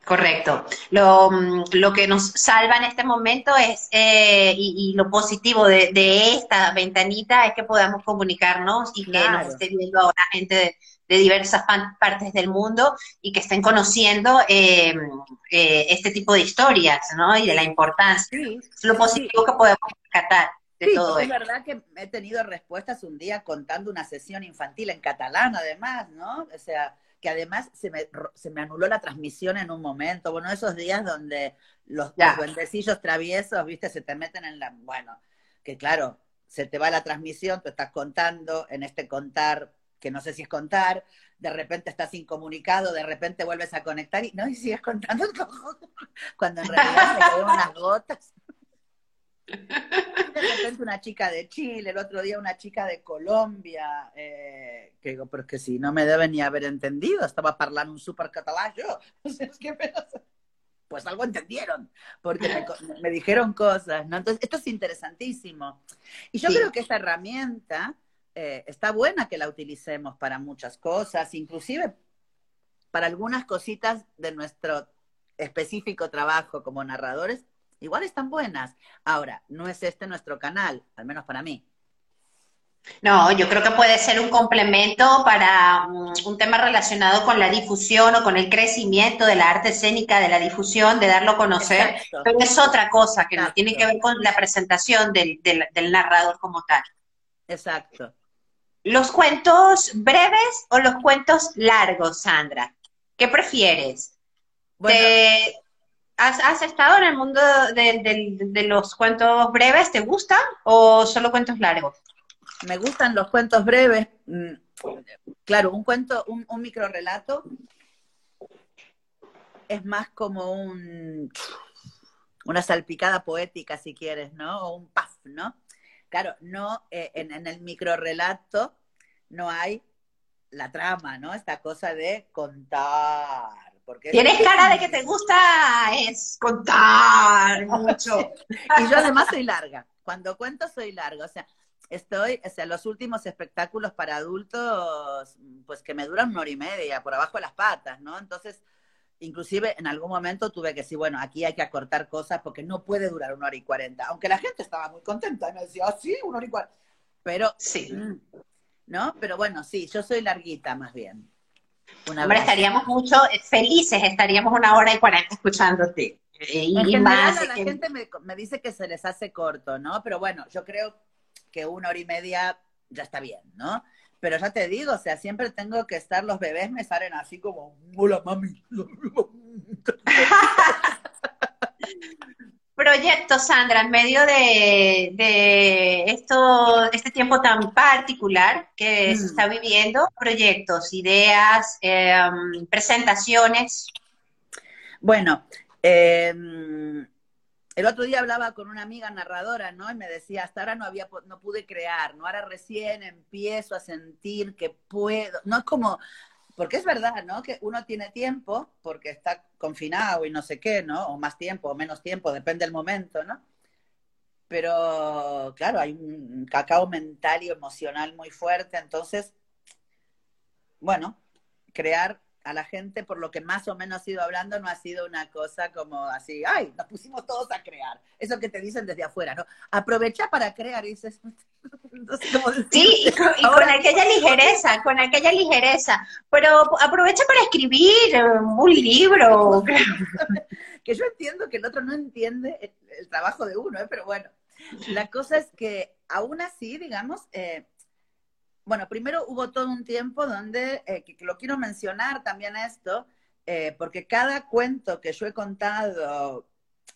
S1: Correcto. Lo, mm, lo, que nos salva en este momento es, eh, y, lo positivo de, esta ventanita es que podamos comunicarnos y que nos esté viendo ahora gente de, diversas partes del mundo y que estén conociendo eh, eh, este tipo de historias, ¿no? Y de la importancia. es lo positivo que podemos rescatar. De todo
S2: es verdad que he tenido respuestas un día contando una sesión infantil en catalán, además, ¿no? O sea, que además se me, se me anuló la transmisión en un momento. Bueno, esos días donde los, duendecillos traviesos, viste, se te meten en la. Bueno, que claro, se te va la transmisión, tú estás contando, en este contar, que no sé si es contar, de repente estás incomunicado, de repente vuelves a conectar y no, y sigues contando cuando en realidad me quedan unas gotas. De repente una chica de Chile, el otro día una chica de Colombia, eh, que digo, pero es que si no me deben ni haber entendido, estaba hablando un super catalán yo. pues algo entendieron, porque me, dijeron cosas, ¿no? Entonces, esto es interesantísimo. Y yo creo que esta herramienta eh, está buena que la utilicemos para muchas cosas, inclusive para algunas cositas de nuestro específico trabajo como narradores, igual están buenas. Ahora, no es este nuestro canal, al menos para mí.
S1: No, yo creo que puede ser un complemento para mm, un tema relacionado con la difusión o con el crecimiento de la arte escénica, de la difusión, de darlo a conocer, pero es otra cosa que no tiene que ver con la presentación del, narrador como tal.
S2: Exacto.
S1: ¿Los cuentos breves o los cuentos largos, Sandra? ¿Qué prefieres? Bueno, ¿Has, estado en el mundo de, los cuentos breves? ¿Te gustan o solo cuentos largos?
S2: Me gustan los cuentos breves. Mm, claro, un cuento, un, un micro relato es más como un una salpicada poética, si quieres, ¿no? O un paf, ¿no? Claro, no, eh, en, en, el micro relato no hay la trama, ¿no? Esta cosa de contar,
S1: Tienes cara de que te gusta es contar mucho.
S2: y yo además soy larga. Cuando cuento soy larga. O sea, estoy, o sea, los últimos espectáculos para adultos, pues que me duran una hora y media, por abajo de las patas, ¿no? Entonces, inclusive en algún momento tuve que decir, bueno, aquí hay que acortar cosas porque no puede durar una hora y cuarenta. Aunque la gente estaba muy contenta y me decía, ah, sí, una hora y cuarenta. Pero, sí. ¿no? Pero bueno, sí, yo soy larguita más bien.
S1: Hombre, estaríamos mucho felices, estaríamos una hora y cuarenta escuchándote.
S2: Eh, y más, la gente me, dice que se les hace corto, ¿no? Pero bueno, yo creo que una hora y media ya está bien, ¿no? Pero ya te digo, o sea, siempre tengo que estar, los bebés me salen así como, hola mami.
S1: proyectos, Sandra, en medio de, esto, este tiempo tan particular que se mm. está viviendo? Proyectos, ideas, em, presentaciones.
S2: Bueno, em, el otro día hablaba con una amiga narradora, ¿no? Y me decía, hasta ahora no había, no pude crear, ¿no? Ahora recién empiezo a sentir que puedo. No es como, porque es verdad, ¿no? Que uno tiene tiempo porque está confinado y no sé qué, ¿no? O más tiempo o menos tiempo, depende del momento, ¿no? Pero claro, hay un cacao mental y emocional muy fuerte, entonces, bueno, crear a la gente, por lo que más o menos he ido hablando, no ha sido una cosa como así, ay, nos pusimos todos a crear. Eso que te dicen desde afuera, ¿no? Aprovecha para crear y dices,
S1: sí, y con, aquella ligereza, con aquella ligereza. Pero aprovecha para escribir un libro.
S2: que yo entiendo que el otro no entiende el, trabajo de uno, ¿eh? pero bueno, la cosa es que aún así, digamos, eh, bueno, primero hubo todo un tiempo donde, eh, que, lo quiero mencionar también esto, eh, porque cada cuento que yo he contado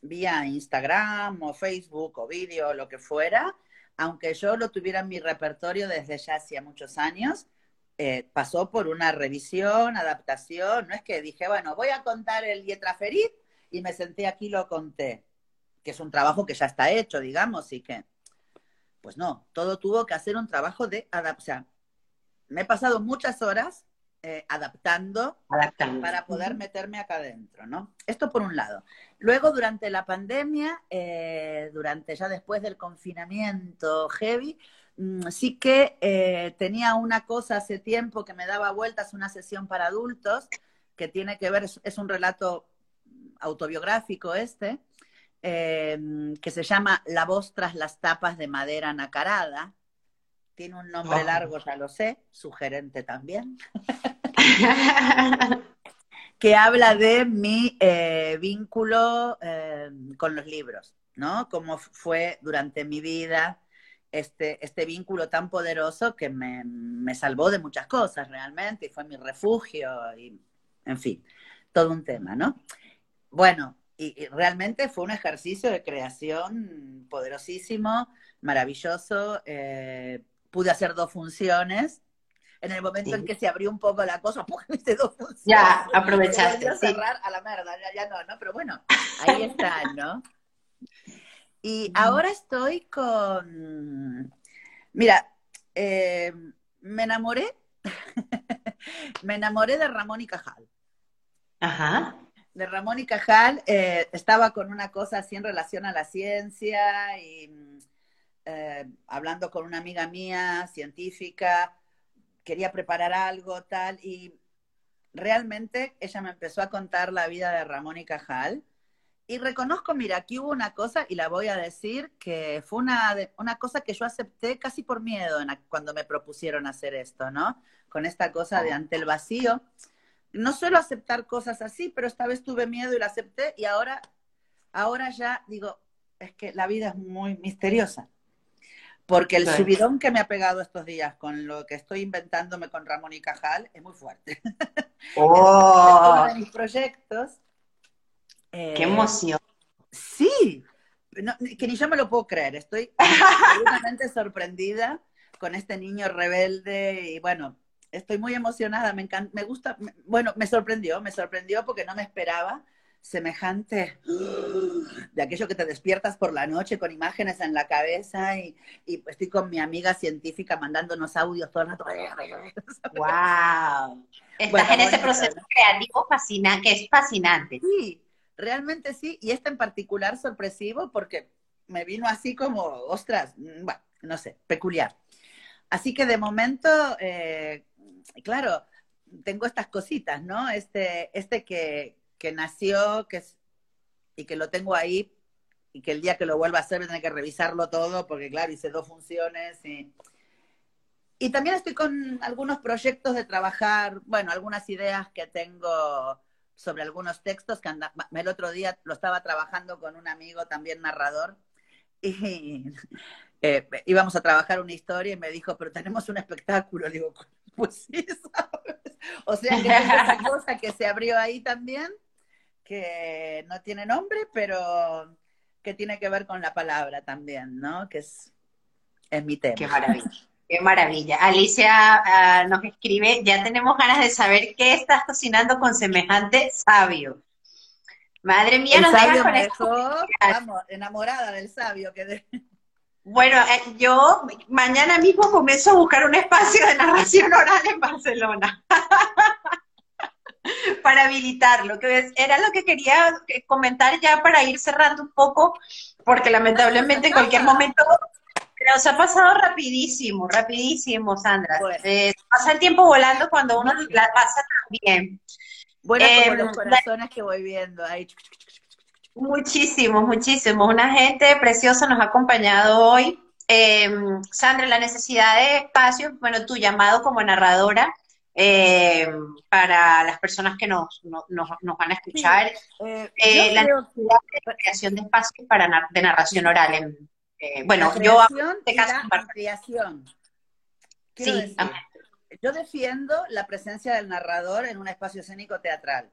S2: vía Instagram o Facebook o vídeo, lo que fuera, aunque yo lo tuviera en mi repertorio desde ya hacía muchos años, eh, pasó por una revisión, adaptación. No es que dije, bueno, voy a contar el Ferit y me senté aquí y lo conté, que es un trabajo que ya está hecho, digamos, y que pues no, todo tuvo que hacer un trabajo de adaptación. Me he pasado muchas horas eh, adaptando, para poder meterme acá adentro, ¿no? Esto por un lado. Luego, durante la pandemia, eh, durante ya después del confinamiento heavy, mm, sí que eh, tenía una cosa hace tiempo que me daba vueltas, una sesión para adultos, que tiene que ver, es un relato autobiográfico este, em, que se llama La voz tras las tapas de madera nacarada. Tiene un nombre
S1: Oh.
S2: largo, ya lo sé, sugerente también. que habla de mi eh, vínculo eh, con los libros, ¿no? Cómo fue durante mi vida este, este vínculo tan poderoso que me, me salvó de muchas cosas realmente y fue mi refugio y, en fin, todo un tema, ¿no? Bueno, y, realmente fue un ejercicio de creación poderosísimo, maravilloso. eh, pude hacer dos funciones. En el momento
S1: Sí.
S2: en que se abrió un poco la cosa, hice dos funciones.
S1: Ya, aprovechaste, sí.
S2: cerrar a la merda, ya, ya no, ¿no? Pero bueno, ahí está, ¿no? Y ahora estoy con. Mira, eh, me enamoré. me enamoré de Ramón y Cajal.
S1: Ajá.
S2: De Ramón y Cajal, eh, estaba con una cosa así en relación a la ciencia y mm, eh, hablando con una amiga mía, científica, quería preparar algo, tal, y realmente ella me empezó a contar la vida de Ramón y Cajal. Y reconozco, mira, aquí hubo una cosa, y la voy a decir, que fue una, una cosa que yo acepté casi por miedo en cuando me propusieron hacer esto, ¿no? Con esta cosa de ante el vacío. No suelo aceptar cosas así, pero esta vez tuve miedo y la acepté, y ahora, ahora ya digo, es que la vida es muy misteriosa. Porque el subidón que me ha pegado estos días con lo que estoy inventándome con Ramón y Cajal es muy fuerte.
S1: Oh,
S2: Uno de mis proyectos. eh,
S1: qué emoción.
S2: Sí, no, que ni yo me lo puedo creer. Estoy absolutamente sorprendida con este niño rebelde y bueno, estoy muy emocionada. Me encanta, me gusta. me- bueno, me sorprendió, me sorprendió porque no me esperaba semejante de aquello que te despiertas por la noche con imágenes en la cabeza y, y estoy con mi amiga científica mandándonos audios todo el rato.
S1: Wow. Estás
S2: Bueno,
S1: en ese
S2: bonito,
S1: proceso
S2: ¿no?
S1: creativo fascinante, que es fascinante.
S2: Sí, realmente sí, y este en particular sorpresivo porque me vino así como, ostras, mm, bueno, no sé, peculiar. Así que de momento, eh, claro, tengo estas cositas, ¿no? Este, este que, que nació, que es, y que lo tengo ahí, y que el día que lo vuelva a hacer voy a tener que revisarlo todo, porque claro, hice dos funciones y... Y también estoy con algunos proyectos de trabajar, bueno, algunas ideas que tengo sobre algunos textos que anda, el otro día lo estaba trabajando con un amigo también narrador y eh, íbamos a trabajar una historia y me dijo, pero tenemos un espectáculo. Digo, pues sí, ¿sabes? O sea, que es esa cosa que se abrió ahí también, que no tiene nombre, pero que tiene que ver con la palabra también, ¿no? Que es, es mi tema.
S1: Qué maravilla. Qué maravilla. Alicia ah, nos escribe, ya tenemos ganas de saber qué estás cocinando con semejante sabio. Madre mía,
S2: El
S1: nos dejas
S2: sabio
S1: con
S2: me
S1: esto.
S2: dejó, vamos, enamorada del sabio. Que de...
S1: Bueno, eh, yo mañana mismo comienzo a buscar un espacio de narración oral en Barcelona para habilitarlo, que era lo que quería eh, comentar ya para ir cerrando un poco, porque lamentablemente en cualquier momento nos ha pasado rapidísimo, rapidísimo, Sandra.
S2: Bueno.
S1: Eh, pasa el tiempo volando cuando uno la pasa tan bien.
S2: Bueno, como
S1: Eh,
S2: los corazones que voy viendo ahí.
S1: Muchísimos, muchísimos. Una gente preciosa nos ha acompañado hoy. Eh, Sandra, la necesidad de espacio, bueno, tu llamado como narradora eh, para las personas que nos, no- nos, nos van a escuchar,
S2: Eh,
S1: Eh, la
S2: creo
S1: necesidad de creación de espacios para nar- de narración oral. En, eh, bueno,
S2: la
S1: yo este caso
S2: la
S1: en
S2: ampliación. Quiero
S1: sí,
S2: decir, yo defiendo la presencia del narrador en un espacio escénico teatral.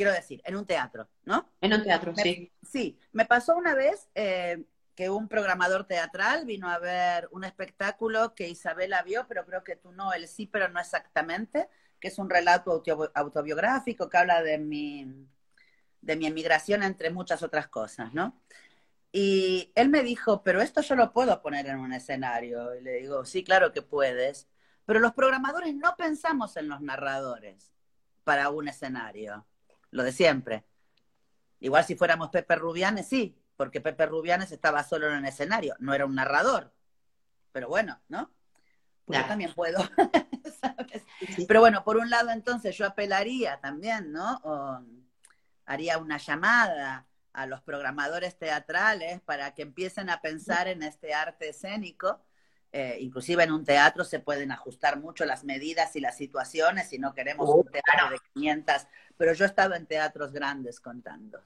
S2: Quiero decir, en un teatro, ¿no?
S1: en un teatro,
S2: Me-
S1: sí.
S2: Sí, me pasó una vez eh, que un programador teatral vino a ver un espectáculo que Isabela vio, pero creo que tú no, él sí, pero no exactamente, que es un relato auto- autobiográfico que habla de mi, de mi emigración, entre muchas otras cosas, ¿no? Y él me dijo, pero esto yo lo puedo poner en un escenario. Y le digo, sí, claro que puedes. Pero los programadores no pensamos en los narradores para un escenario. Lo de siempre. Igual si fuéramos Pepe Rubianes, sí, porque Pepe Rubianes estaba solo en el escenario, no era un narrador. Pero bueno, ¿no? Pues yo también puedo, ¿sabes?
S1: Sí.
S2: Pero bueno, por un lado entonces yo apelaría también, ¿no? O haría una llamada a los programadores teatrales para que empiecen a pensar en este arte escénico. Eh, inclusive en un teatro se pueden ajustar mucho las medidas y las situaciones si no queremos un teatro de 500, pero yo he estado en teatros grandes contando.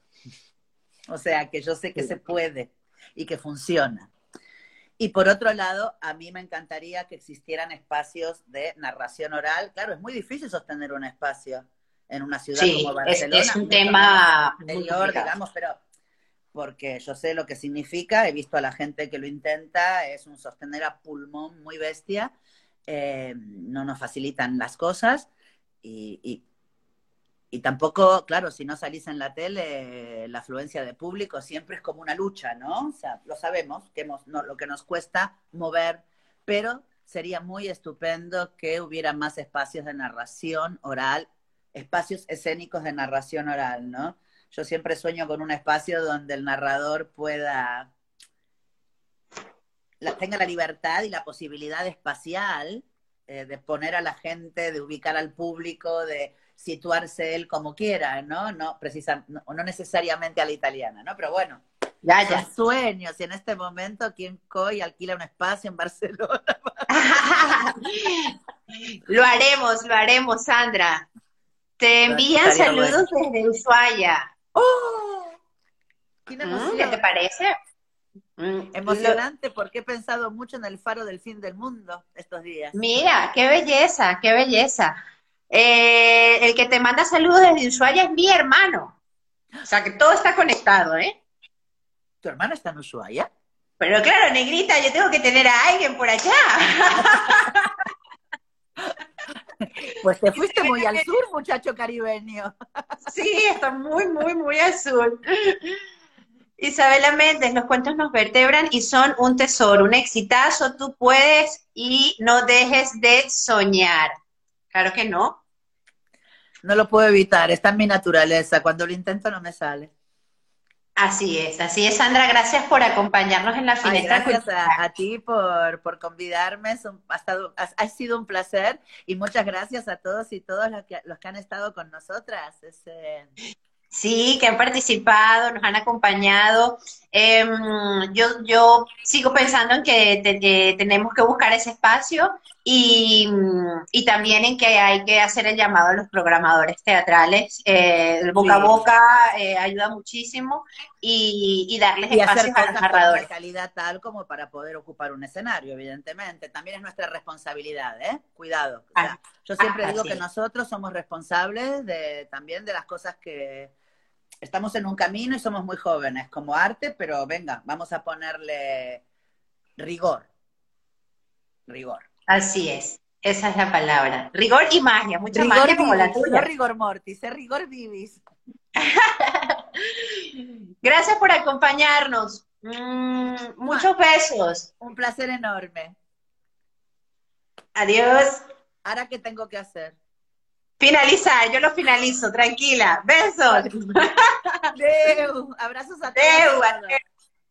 S2: O sea que yo sé que se puede y que funciona. Y por otro lado, a mí me encantaría que existieran espacios de narración oral. Claro, es muy difícil sostener un espacio en una ciudad como Barcelona.
S1: Es, es un tema
S2: digamos, pero porque yo sé lo que significa, he visto a la gente que lo intenta, es un sostener a pulmón muy bestia, eh, no nos facilitan las cosas y, y tampoco, claro, si no salís en la tele, la afluencia de público siempre es como una lucha, ¿no? O sea, lo sabemos, que hemos, no, lo que nos cuesta mover, pero sería muy estupendo que hubiera más espacios de narración oral, espacios escénicos de narración oral, ¿no? Yo siempre sueño con un espacio donde el narrador pueda, tenga la libertad y la posibilidad espacial eh, de poner a la gente, de ubicar al público, de situarse él como quiera, ¿no? No, precisa, no, necesariamente a la italiana, ¿no? Pero bueno, ya, ya. sueños y en este momento, ¿quién coy alquila un espacio en Barcelona?
S1: lo haremos, lo haremos, Sandra. Te envían saludos desde Ushuaia. ¡Oh! ¿Qué, ¿Qué te parece?
S2: Mm, Emocionante porque he pensado mucho en el faro del fin del mundo estos días.
S1: Mira, qué belleza, qué belleza. Eh, el que te manda saludos desde Ushuaia es mi hermano. O sea que todo está conectado, ¿eh?
S2: ¿Tu hermano está en Ushuaia?
S1: Pero claro, negrita, yo tengo que tener a alguien por allá.
S2: Pues te fuiste muy al sur, muchacho caribeño.
S1: Sí, está muy, muy, muy al sur. Isabela Méndez, los cuentos nos vertebran y son un tesoro, un exitazo, tú puedes y no dejes de soñar. Claro que no.
S2: No lo puedo evitar, está en mi naturaleza. Cuando lo intento no me sale.
S1: Así es, así es, Sandra. Gracias por acompañarnos en la finestra.
S2: gracias a, ti por, por convidarme. ha, ha, sido un placer y muchas gracias a todos y todas los que, los que han estado con nosotras. Eh,
S1: Sí, que han participado, nos han acompañado. Em, yo, yo sigo pensando en que, tenemos que buscar ese espacio y, también en que hay que hacer el llamado a los programadores teatrales. Eh, el boca a boca eh, ayuda muchísimo y, darles espacio a los narradores.
S2: De calidad tal como para poder ocupar un escenario, evidentemente. También es nuestra responsabilidad, ¿eh? Cuidado. Ah, yo siempre ah, digo que nosotros somos responsables de, también de las cosas que estamos en un camino y somos muy jóvenes como arte, pero venga, vamos a ponerle rigor. Rigor.
S1: Así es. Esa es la palabra. Rigor y magia, mucha magia como la tuya.
S2: No rigor mortis, es rigor vivis.
S1: Gracias por acompañarnos. Mm, muchos besos.
S2: Un placer enorme.
S1: Adiós.
S2: Ahora, ¿qué tengo que hacer?
S1: Finalizar, yo lo finalizo, tranquila. Besos.
S2: Deu, abrazos a todos.